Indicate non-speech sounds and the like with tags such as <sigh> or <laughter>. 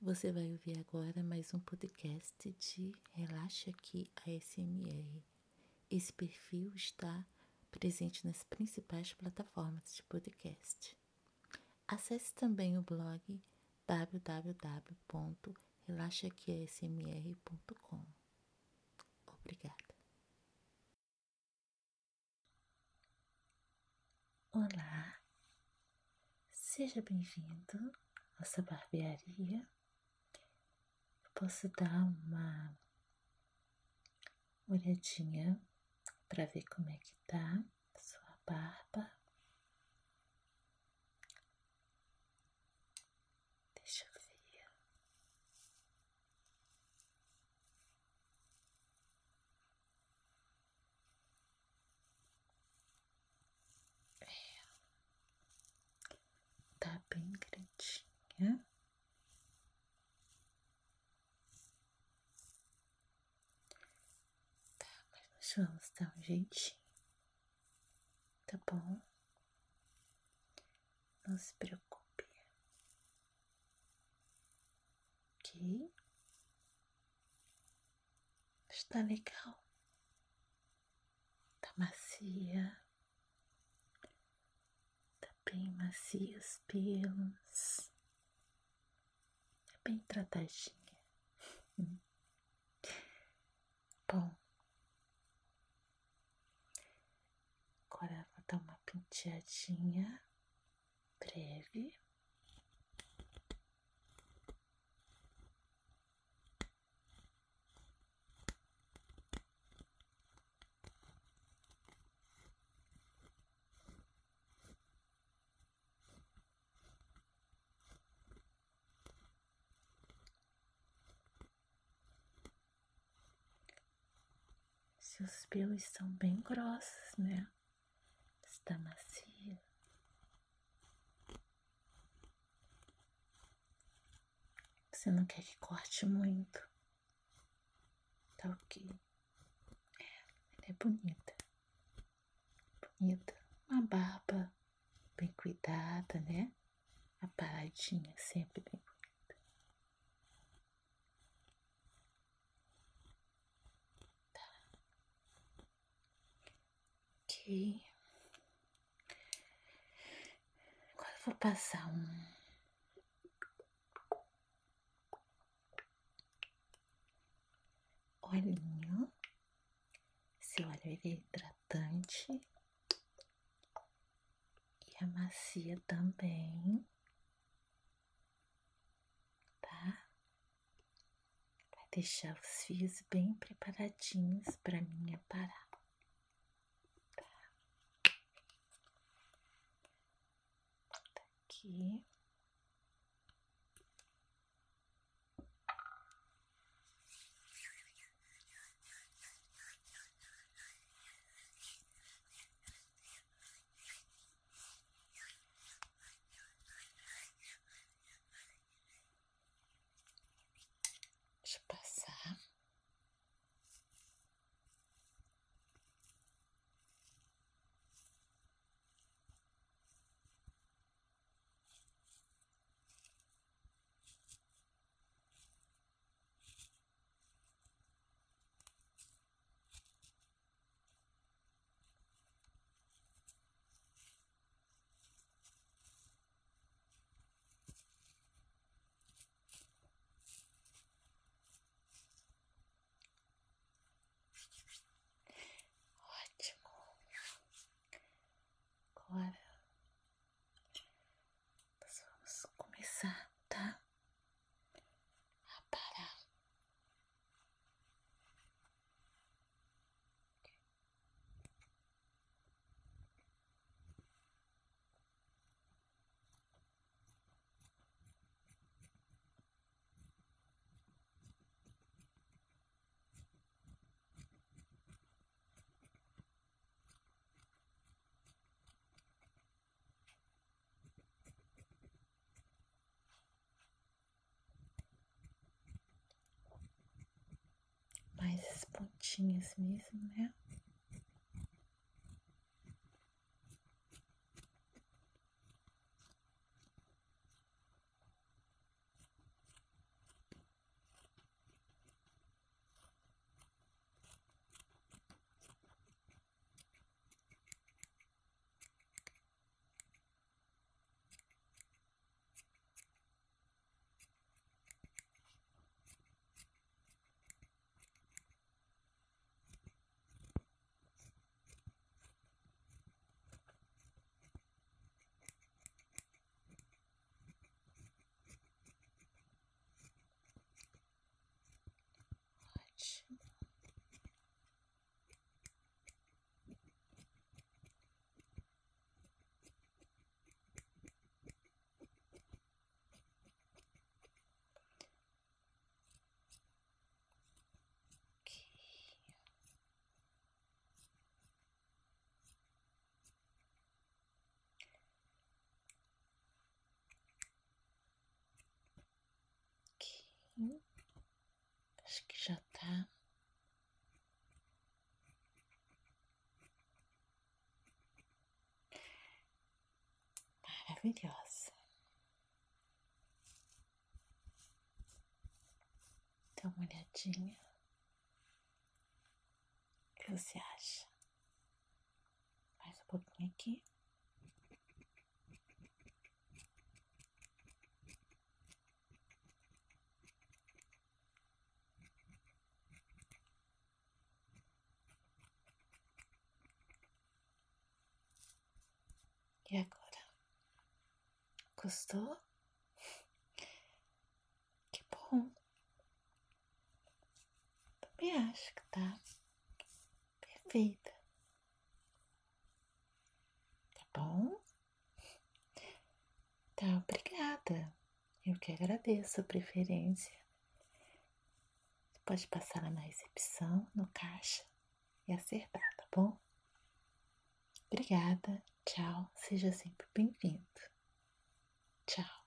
Você vai ouvir agora mais um podcast de Relaxa Aqui ASMR. Esse perfil está presente nas principais plataformas de podcast. Acesse também o blog www.relaxaquiasmr.com. Obrigada. Olá, seja bem-vindo à nossa barbearia posso dar uma olhadinha para ver como é que tá sua barba. Deixa eu ver. É. Tá bem grandinha. Vamos dar um jeitinho, tá bom? Não se preocupe, ok? Está legal, tá macia, tá bem macia os pelos, tá bem tratadinha. <laughs> Bom, Agora vou dar uma penteadinha breve. Seus pelos são bem grossos, né? Está macia. Você não quer que corte muito. Tá ok. É, ela é bonita. Bonita. Uma barba bem cuidada, né? A paradinha sempre bem bonita. Tá. Ok. Um olhinho. Esse óleo é hidratante e amacia também, tá? Vai deixar os fios bem preparadinhos para mim aparar. Aqui. Deixa eu passar. mais as pontinhas mesmo, né? Acho que já tá. Maravilhosa. Dá uma olhadinha. O que você acha? Mais um pouquinho aqui. E agora? Gostou? Que bom. Também acho que tá perfeita. Tá bom? Tá, obrigada. Eu que agradeço a preferência. Você pode passar lá na recepção, no caixa e acertar, tá bom? Obrigada. Tchau. Seja sempre bem-vindo. Tchau.